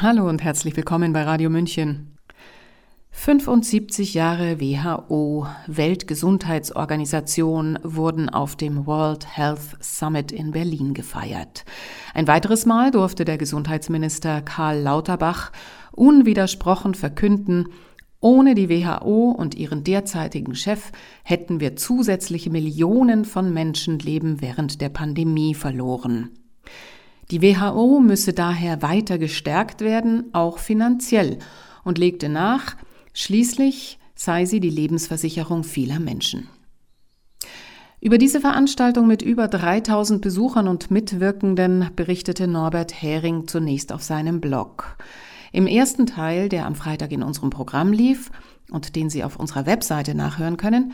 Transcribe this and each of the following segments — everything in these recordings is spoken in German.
Hallo und herzlich willkommen bei Radio München. 75 Jahre WHO, Weltgesundheitsorganisation, wurden auf dem World Health Summit in Berlin gefeiert. Ein weiteres Mal durfte der Gesundheitsminister Karl Lauterbach unwidersprochen verkünden, ohne die WHO und ihren derzeitigen Chef hätten wir zusätzliche Millionen von Menschenleben während der Pandemie verloren. Die WHO müsse daher weiter gestärkt werden, auch finanziell, und legte nach, schließlich sei sie die Lebensversicherung vieler Menschen. Über diese Veranstaltung mit über 3000 Besuchern und Mitwirkenden berichtete Norbert Hering zunächst auf seinem Blog. Im ersten Teil, der am Freitag in unserem Programm lief und den Sie auf unserer Webseite nachhören können,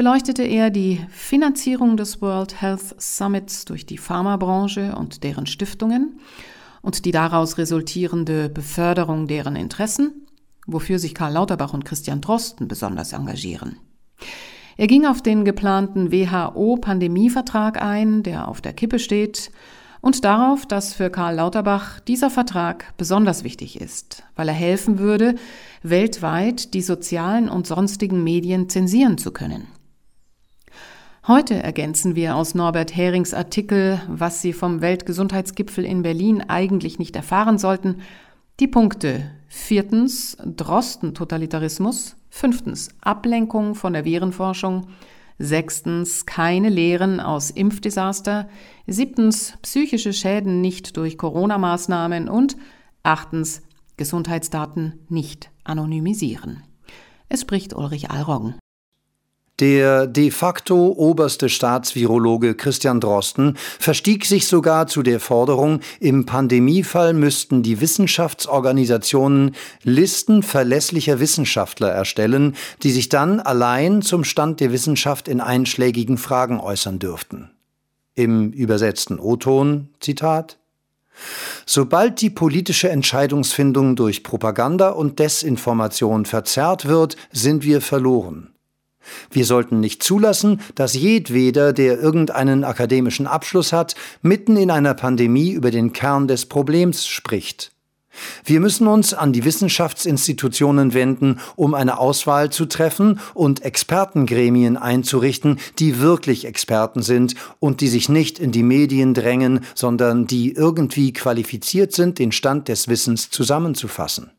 beleuchtete er die Finanzierung des World Health Summits durch die Pharmabranche und deren Stiftungen und die daraus resultierende Beförderung deren Interessen, wofür sich Karl Lauterbach und Christian Drosten besonders engagieren. Er ging auf den geplanten WHO-Pandemievertrag ein, der auf der Kippe steht, und darauf, dass für Karl Lauterbach dieser Vertrag besonders wichtig ist, weil er helfen würde, weltweit die sozialen und sonstigen Medien zensieren zu können. Heute ergänzen wir aus Norbert Herings Artikel, was Sie vom Weltgesundheitsgipfel in Berlin eigentlich nicht erfahren sollten, die Punkte. Viertens Drosten-Totalitarismus. Fünftens Ablenkung von der Virenforschung. Sechstens keine Lehren aus Impfdesaster. Siebtens psychische Schäden nicht durch Corona-Maßnahmen. Und achtens Gesundheitsdaten nicht anonymisieren. Es spricht Ulrich Allroggen. Der de facto oberste Staatsvirologe Christian Drosten verstieg sich sogar zu der Forderung, im Pandemiefall müssten die Wissenschaftsorganisationen Listen verlässlicher Wissenschaftler erstellen, die sich dann allein zum Stand der Wissenschaft in einschlägigen Fragen äußern dürften. Im übersetzten O-Ton, Zitat, Sobald die politische Entscheidungsfindung durch Propaganda und Desinformation verzerrt wird, sind wir verloren. Wir sollten nicht zulassen, dass jedweder, der irgendeinen akademischen Abschluss hat, mitten in einer Pandemie über den Kern des Problems spricht. Wir müssen uns an die Wissenschaftsinstitutionen wenden, um eine Auswahl zu treffen und Expertengremien einzurichten, die wirklich Experten sind und die sich nicht in die Medien drängen, sondern die irgendwie qualifiziert sind, den Stand des Wissens zusammenzufassen.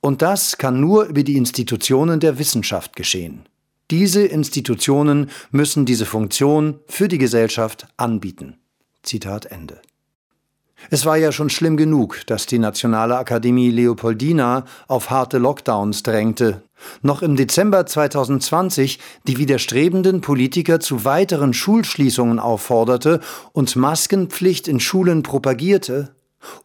Und das kann nur über die Institutionen der Wissenschaft geschehen. Diese Institutionen müssen diese Funktion für die Gesellschaft anbieten. Zitat Ende. Es war ja schon schlimm genug, dass die Nationale Akademie Leopoldina auf harte Lockdowns drängte. Noch im Dezember 2020 die widerstrebenden Politiker zu weiteren Schulschließungen aufforderte und Maskenpflicht in Schulen propagierte,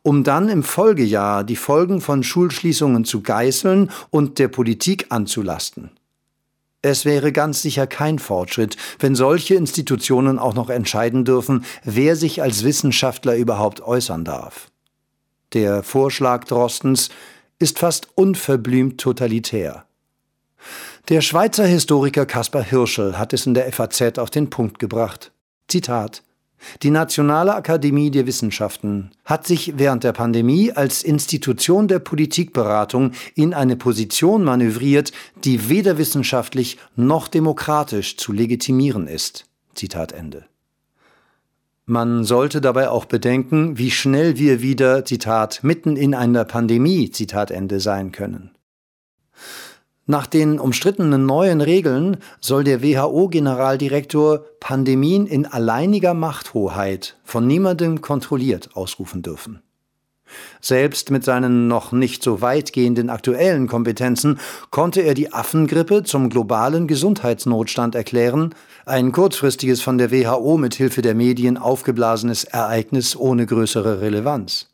um dann im Folgejahr die Folgen von Schulschließungen zu geißeln und der Politik anzulasten. Es wäre ganz sicher kein Fortschritt, wenn solche Institutionen auch noch entscheiden dürfen, wer sich als Wissenschaftler überhaupt äußern darf. Der Vorschlag Drostens ist fast unverblümt totalitär. Der Schweizer Historiker Caspar Hirschel hat es in der FAZ auf den Punkt gebracht. Zitat die Nationale Akademie der Wissenschaften hat sich während der Pandemie als Institution der Politikberatung in eine Position manövriert, die weder wissenschaftlich noch demokratisch zu legitimieren ist. Zitat Ende. Man sollte dabei auch bedenken, wie schnell wir wieder, Zitat, mitten in einer Pandemie, Zitat Ende sein können. Nach den umstrittenen neuen Regeln soll der WHO-Generaldirektor Pandemien in alleiniger Machthoheit von niemandem kontrolliert ausrufen dürfen. Selbst mit seinen noch nicht so weitgehenden aktuellen Kompetenzen konnte er die Affengrippe zum globalen Gesundheitsnotstand erklären, ein kurzfristiges von der WHO mit Hilfe der Medien aufgeblasenes Ereignis ohne größere Relevanz.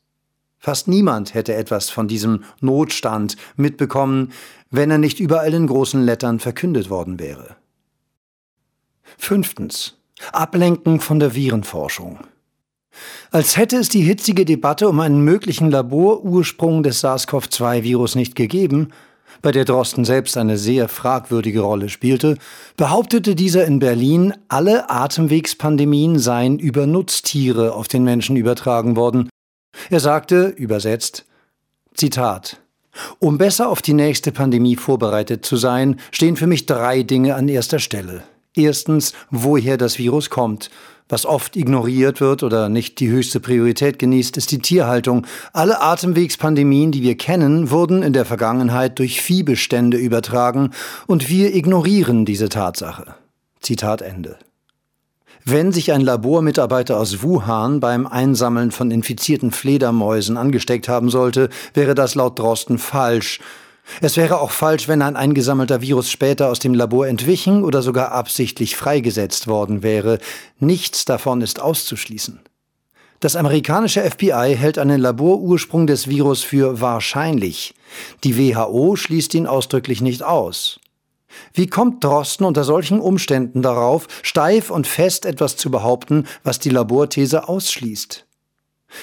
Fast niemand hätte etwas von diesem Notstand mitbekommen, wenn er nicht überall in großen Lettern verkündet worden wäre. Fünftens. Ablenken von der Virenforschung. Als hätte es die hitzige Debatte um einen möglichen Laborursprung des SARS-CoV-2-Virus nicht gegeben, bei der Drosten selbst eine sehr fragwürdige Rolle spielte, behauptete dieser in Berlin, alle Atemwegspandemien seien über Nutztiere auf den Menschen übertragen worden er sagte, übersetzt, Zitat Um besser auf die nächste Pandemie vorbereitet zu sein, stehen für mich drei Dinge an erster Stelle. Erstens, woher das Virus kommt. Was oft ignoriert wird oder nicht die höchste Priorität genießt, ist die Tierhaltung. Alle Atemwegspandemien, die wir kennen, wurden in der Vergangenheit durch Viehbestände übertragen und wir ignorieren diese Tatsache. Zitat Ende. Wenn sich ein Labormitarbeiter aus Wuhan beim Einsammeln von infizierten Fledermäusen angesteckt haben sollte, wäre das laut Drosten falsch. Es wäre auch falsch, wenn ein eingesammelter Virus später aus dem Labor entwichen oder sogar absichtlich freigesetzt worden wäre. Nichts davon ist auszuschließen. Das amerikanische FBI hält einen Laborursprung des Virus für wahrscheinlich. Die WHO schließt ihn ausdrücklich nicht aus. Wie kommt Drosten unter solchen Umständen darauf, steif und fest etwas zu behaupten, was die Laborthese ausschließt?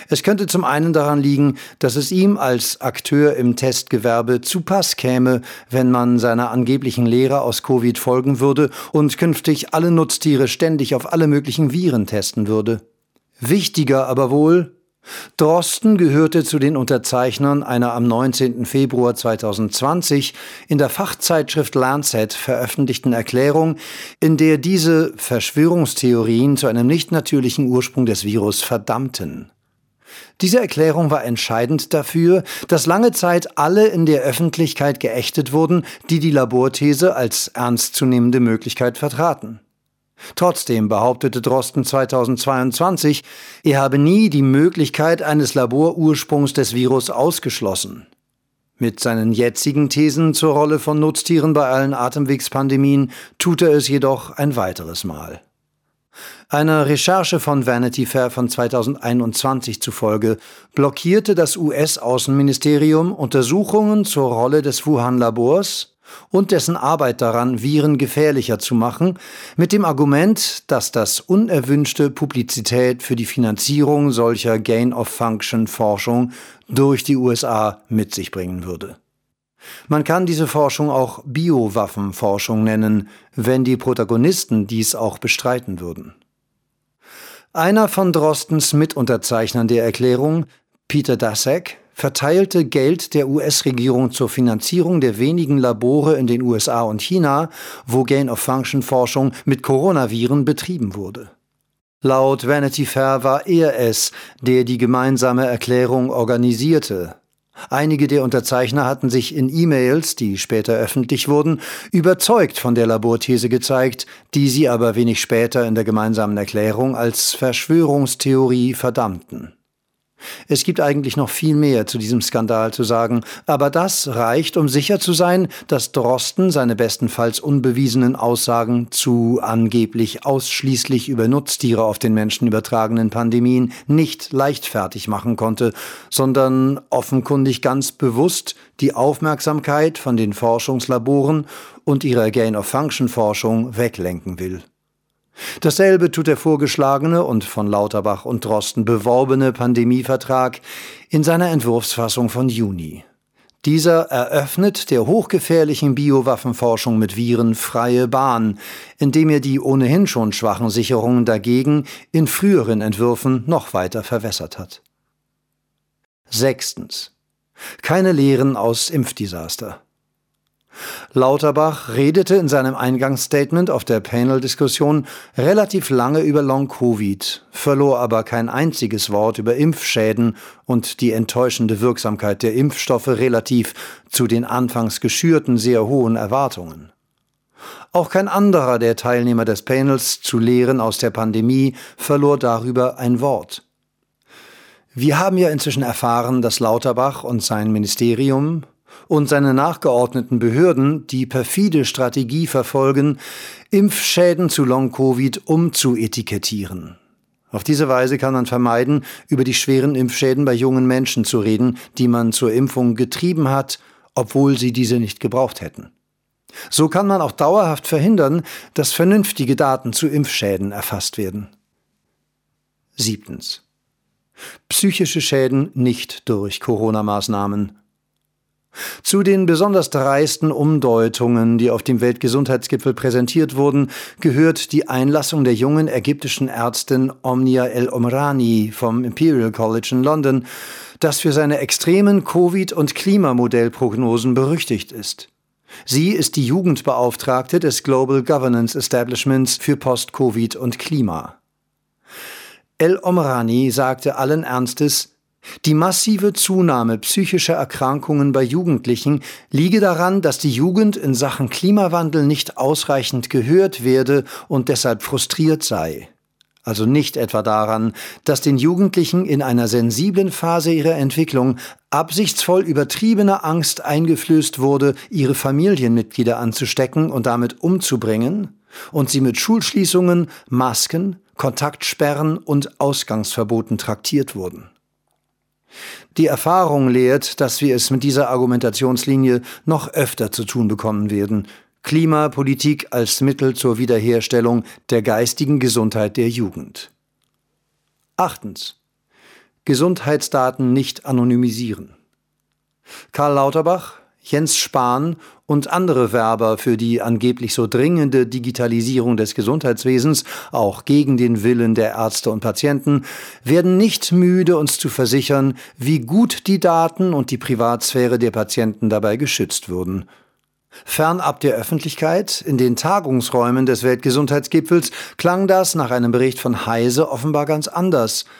Es könnte zum einen daran liegen, dass es ihm als Akteur im Testgewerbe zu Pass käme, wenn man seiner angeblichen Lehre aus Covid folgen würde und künftig alle Nutztiere ständig auf alle möglichen Viren testen würde. Wichtiger aber wohl, Drosten gehörte zu den Unterzeichnern einer am 19. Februar 2020 in der Fachzeitschrift Lancet veröffentlichten Erklärung, in der diese Verschwörungstheorien zu einem nicht natürlichen Ursprung des Virus verdammten. Diese Erklärung war entscheidend dafür, dass lange Zeit alle in der Öffentlichkeit geächtet wurden, die die Laborthese als ernstzunehmende Möglichkeit vertraten. Trotzdem behauptete Drosten 2022, er habe nie die Möglichkeit eines Laborursprungs des Virus ausgeschlossen. Mit seinen jetzigen Thesen zur Rolle von Nutztieren bei allen Atemwegspandemien tut er es jedoch ein weiteres Mal. Einer Recherche von Vanity Fair von 2021 zufolge blockierte das US-Außenministerium Untersuchungen zur Rolle des Wuhan-Labors und dessen Arbeit daran, Viren gefährlicher zu machen, mit dem Argument, dass das unerwünschte Publizität für die Finanzierung solcher Gain-of-Function-Forschung durch die USA mit sich bringen würde. Man kann diese Forschung auch Biowaffenforschung nennen, wenn die Protagonisten dies auch bestreiten würden. Einer von Drostens Mitunterzeichnern der Erklärung, Peter Daszak, verteilte Geld der US-Regierung zur Finanzierung der wenigen Labore in den USA und China, wo Gain-of-Function-Forschung mit Coronaviren betrieben wurde. Laut Vanity Fair war er es, der die gemeinsame Erklärung organisierte. Einige der Unterzeichner hatten sich in E-Mails, die später öffentlich wurden, überzeugt von der Laborthese gezeigt, die sie aber wenig später in der gemeinsamen Erklärung als Verschwörungstheorie verdammten. Es gibt eigentlich noch viel mehr zu diesem Skandal zu sagen, aber das reicht, um sicher zu sein, dass Drosten seine bestenfalls unbewiesenen Aussagen zu angeblich ausschließlich über Nutztiere auf den Menschen übertragenen Pandemien nicht leichtfertig machen konnte, sondern offenkundig ganz bewusst die Aufmerksamkeit von den Forschungslaboren und ihrer Gain-of-Function-Forschung weglenken will. Dasselbe tut der vorgeschlagene und von Lauterbach und Drosten beworbene Pandemievertrag in seiner Entwurfsfassung von Juni. Dieser eröffnet der hochgefährlichen Biowaffenforschung mit Viren freie Bahn, indem er die ohnehin schon schwachen Sicherungen dagegen in früheren Entwürfen noch weiter verwässert hat. Sechstens. Keine Lehren aus Impfdesaster. Lauterbach redete in seinem Eingangsstatement auf der Panel-Diskussion relativ lange über Long-Covid, verlor aber kein einziges Wort über Impfschäden und die enttäuschende Wirksamkeit der Impfstoffe relativ zu den anfangs geschürten sehr hohen Erwartungen. Auch kein anderer der Teilnehmer des Panels zu Lehren aus der Pandemie verlor darüber ein Wort. Wir haben ja inzwischen erfahren, dass Lauterbach und sein Ministerium und seine nachgeordneten Behörden die perfide Strategie verfolgen, Impfschäden zu Long-Covid umzuetikettieren. Auf diese Weise kann man vermeiden, über die schweren Impfschäden bei jungen Menschen zu reden, die man zur Impfung getrieben hat, obwohl sie diese nicht gebraucht hätten. So kann man auch dauerhaft verhindern, dass vernünftige Daten zu Impfschäden erfasst werden. Siebtens. Psychische Schäden nicht durch Corona-Maßnahmen Zu den besonders dreisten Umdeutungen, die auf dem Weltgesundheitsgipfel präsentiert wurden, gehört die Einlassung der jungen ägyptischen Ärztin Omnia El Omrani vom Imperial College in London, das für seine extremen Covid- und Klimamodellprognosen berüchtigt ist. Sie ist die Jugendbeauftragte des Global Governance Establishments für Post-Covid und Klima. El Omrani sagte allen Ernstes, die massive Zunahme psychischer Erkrankungen bei Jugendlichen liege daran, dass die Jugend in Sachen Klimawandel nicht ausreichend gehört werde und deshalb frustriert sei. Also nicht etwa daran, dass den Jugendlichen in einer sensiblen Phase ihrer Entwicklung absichtsvoll übertriebener Angst eingeflößt wurde, ihre Familienmitglieder anzustecken und damit umzubringen, und sie mit Schulschließungen, Masken, Kontaktsperren und Ausgangsverboten traktiert wurden. Die Erfahrung lehrt, dass wir es mit dieser Argumentationslinie noch öfter zu tun bekommen werden. Klimapolitik als Mittel zur Wiederherstellung der geistigen Gesundheit der Jugend. Achtens. Gesundheitsdaten nicht anonymisieren. Karl Lauterbach, Jens Spahn und andere Werber für die angeblich so dringende Digitalisierung des Gesundheitswesens, auch gegen den Willen der Ärzte und Patienten, werden nicht müde, uns zu versichern, wie gut die Daten und die Privatsphäre der Patienten dabei geschützt würden. Fernab der Öffentlichkeit, in den Tagungsräumen des Weltgesundheitsgipfels, klang das nach einem Bericht von Heise offenbar ganz anders –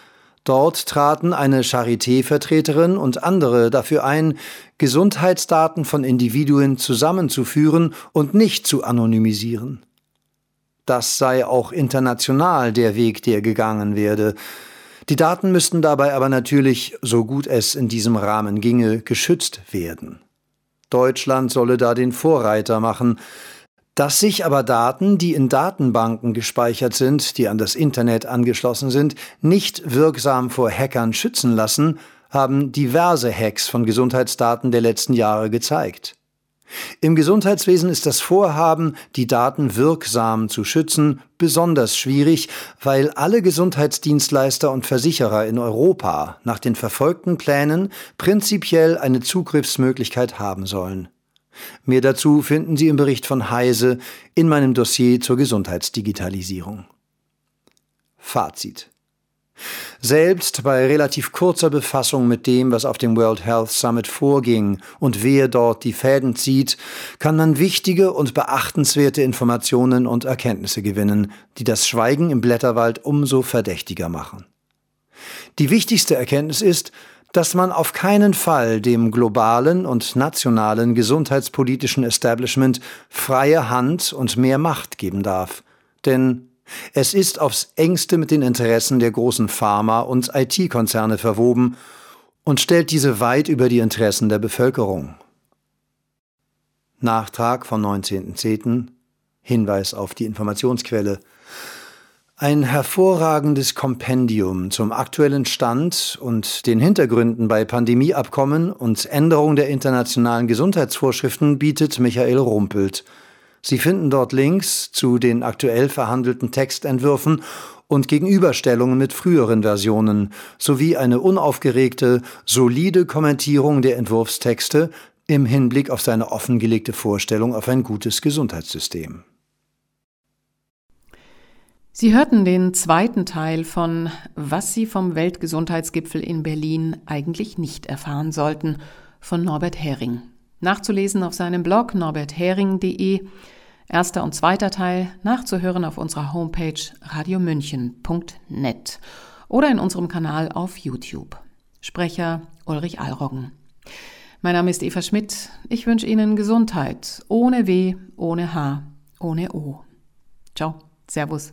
Dort traten eine Charité-Vertreterin und andere dafür ein, Gesundheitsdaten von Individuen zusammenzuführen und nicht zu anonymisieren. Das sei auch international der Weg, der gegangen werde. Die Daten müssten dabei aber natürlich, so gut es in diesem Rahmen ginge, geschützt werden. Deutschland solle da den Vorreiter machen, dass sich aber Daten, die in Datenbanken gespeichert sind, die an das Internet angeschlossen sind, nicht wirksam vor Hackern schützen lassen, haben diverse Hacks von Gesundheitsdaten der letzten Jahre gezeigt. Im Gesundheitswesen ist das Vorhaben, die Daten wirksam zu schützen, besonders schwierig, weil alle Gesundheitsdienstleister und Versicherer in Europa nach den verfolgten Plänen prinzipiell eine Zugriffsmöglichkeit haben sollen. Mehr dazu finden Sie im Bericht von Heise in meinem Dossier zur Gesundheitsdigitalisierung. Fazit. Selbst bei relativ kurzer Befassung mit dem, was auf dem World Health Summit vorging und wer dort die Fäden zieht, kann man wichtige und beachtenswerte Informationen und Erkenntnisse gewinnen, die das Schweigen im Blätterwald umso verdächtiger machen. Die wichtigste Erkenntnis ist, dass man auf keinen Fall dem globalen und nationalen gesundheitspolitischen Establishment freie Hand und mehr Macht geben darf. Denn es ist aufs engste mit den Interessen der großen Pharma- und IT-Konzerne verwoben und stellt diese weit über die Interessen der Bevölkerung. Nachtrag vom 19.10. Hinweis auf die Informationsquelle ein hervorragendes Kompendium zum aktuellen Stand und den Hintergründen bei Pandemieabkommen und Änderung der internationalen Gesundheitsvorschriften bietet Michael Rumpelt. Sie finden dort Links zu den aktuell verhandelten Textentwürfen und Gegenüberstellungen mit früheren Versionen sowie eine unaufgeregte, solide Kommentierung der Entwurfstexte im Hinblick auf seine offengelegte Vorstellung auf ein gutes Gesundheitssystem. Sie hörten den zweiten Teil von Was Sie vom Weltgesundheitsgipfel in Berlin eigentlich nicht erfahren sollten von Norbert Hering. Nachzulesen auf seinem Blog norberthering.de. Erster und zweiter Teil nachzuhören auf unserer Homepage radiomünchen.net oder in unserem Kanal auf YouTube. Sprecher Ulrich Alroggen. Mein Name ist Eva Schmidt. Ich wünsche Ihnen Gesundheit. Ohne W, ohne H, ohne O. Ciao. Servus.